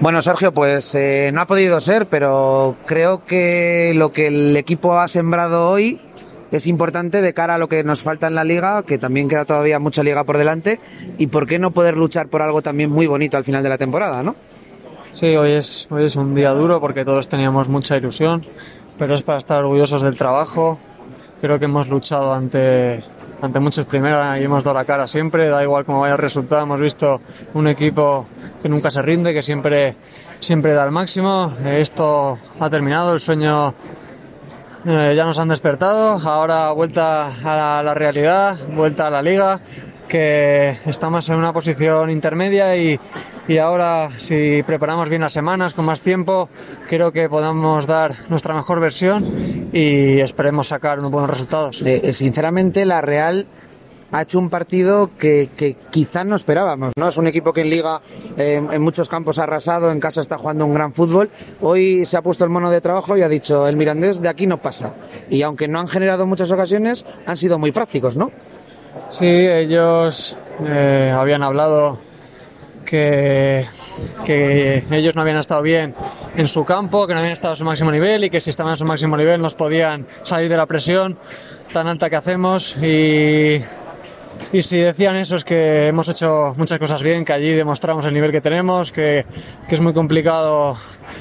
Bueno, Sergio, pues eh, no ha podido ser, pero creo que lo que el equipo ha sembrado hoy es importante de cara a lo que nos falta en la liga, que también queda todavía mucha liga por delante, y por qué no poder luchar por algo también muy bonito al final de la temporada, ¿no? Sí, hoy es, hoy es un día duro porque todos teníamos mucha ilusión, pero es para estar orgullosos del trabajo. Creo que hemos luchado ante, ante muchos primeros y hemos dado la cara siempre, da igual cómo vaya el resultado, hemos visto un equipo que nunca se rinde, que siempre, siempre da el máximo. Esto ha terminado, el sueño eh, ya nos han despertado, ahora vuelta a la, la realidad, vuelta a la liga que estamos en una posición intermedia y, y, ahora si preparamos bien las semanas con más tiempo creo que podamos dar nuestra mejor versión y esperemos sacar unos buenos resultados. Eh, sinceramente la Real ha hecho un partido que, que quizás no esperábamos, ¿no? Es un equipo que en Liga eh, en muchos campos ha arrasado, en casa está jugando un gran fútbol. Hoy se ha puesto el mono de trabajo y ha dicho, el Mirandés de aquí no pasa. Y aunque no han generado muchas ocasiones, han sido muy prácticos, ¿no? Sí, ellos eh, habían hablado que, que ellos no habían estado bien en su campo, que no habían estado a su máximo nivel y que si estaban a su máximo nivel nos podían salir de la presión tan alta que hacemos y y si decían eso es que hemos hecho muchas cosas bien, que allí demostramos el nivel que tenemos, que, que es muy complicado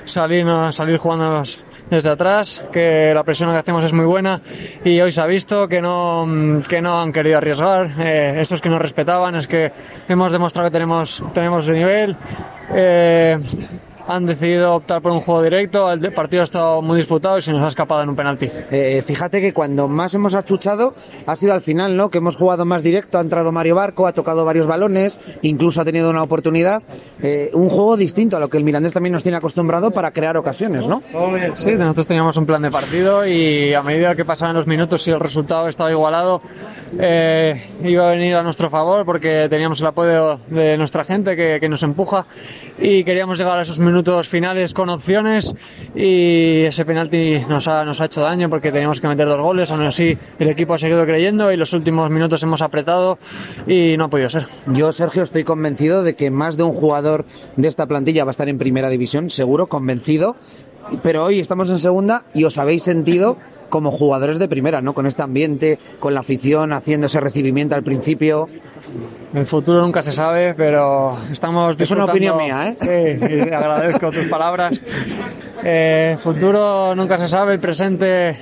salir, salir jugando desde atrás, que la presión que hacemos es muy buena y hoy se ha visto que no, que no han querido arriesgar, eh, esos que nos respetaban, es que hemos demostrado que tenemos, tenemos el nivel. Eh, han decidido optar por un juego directo, el partido ha estado muy disputado y se nos ha escapado en un penalti. Eh, fíjate que cuando más hemos achuchado ha sido al final, ¿no? Que hemos jugado más directo, ha entrado Mario Barco, ha tocado varios balones, incluso ha tenido una oportunidad. Eh, un juego distinto a lo que el Mirandés también nos tiene acostumbrado para crear ocasiones, ¿no? Sí, nosotros teníamos un plan de partido y a medida que pasaban los minutos y el resultado estaba igualado, eh, iba a venir a nuestro favor porque teníamos el apoyo de nuestra gente que, que nos empuja y queríamos llegar a esos minutos finales con opciones y ese penalti nos ha, nos ha hecho daño porque teníamos que meter dos goles, aún así el equipo ha seguido creyendo y los últimos minutos hemos apretado y no ha podido ser. Yo, Sergio, estoy convencido de que más de un jugador de esta plantilla va a estar en primera división, seguro, convencido, pero hoy estamos en segunda y os habéis sentido como jugadores de primera, ¿no? Con este ambiente, con la afición, haciendo ese recibimiento al principio. El futuro nunca se sabe, pero estamos Es una opinión mía, ¿eh? Sí, agradezco tus palabras. Eh, futuro nunca se sabe, el presente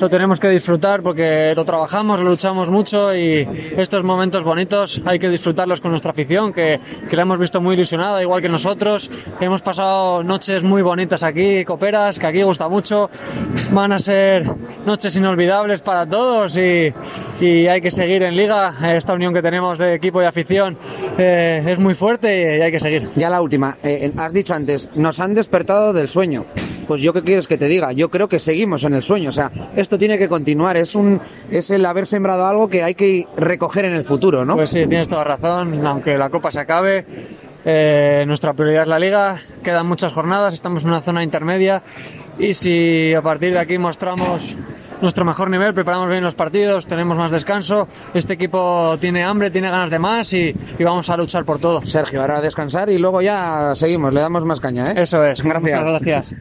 lo tenemos que disfrutar porque lo trabajamos, lo luchamos mucho y estos momentos bonitos hay que disfrutarlos con nuestra afición, que, que la hemos visto muy ilusionada, igual que nosotros. Hemos pasado noches muy bonitas aquí, coperas, que aquí gusta mucho. Van a ser noches inolvidables para todos y, y hay que seguir en liga. Esta unión que tenemos de equipo y afición eh, es muy fuerte y hay que seguir. Ya la última, eh, has dicho antes, nos han despertado del sueño. Pues yo qué quieres que te diga, yo creo que seguimos en el sueño, o sea, esto tiene que continuar, es un es el haber sembrado algo que hay que recoger en el futuro, ¿no? Pues sí, tienes toda razón, aunque la copa se acabe, eh, nuestra prioridad es la liga, quedan muchas jornadas, estamos en una zona intermedia y si a partir de aquí mostramos nuestro mejor nivel, preparamos bien los partidos, tenemos más descanso, este equipo tiene hambre, tiene ganas de más y, y vamos a luchar por todo. Sergio, ahora a descansar y luego ya seguimos, le damos más caña, ¿eh? Eso es, Gracias. muchas gracias.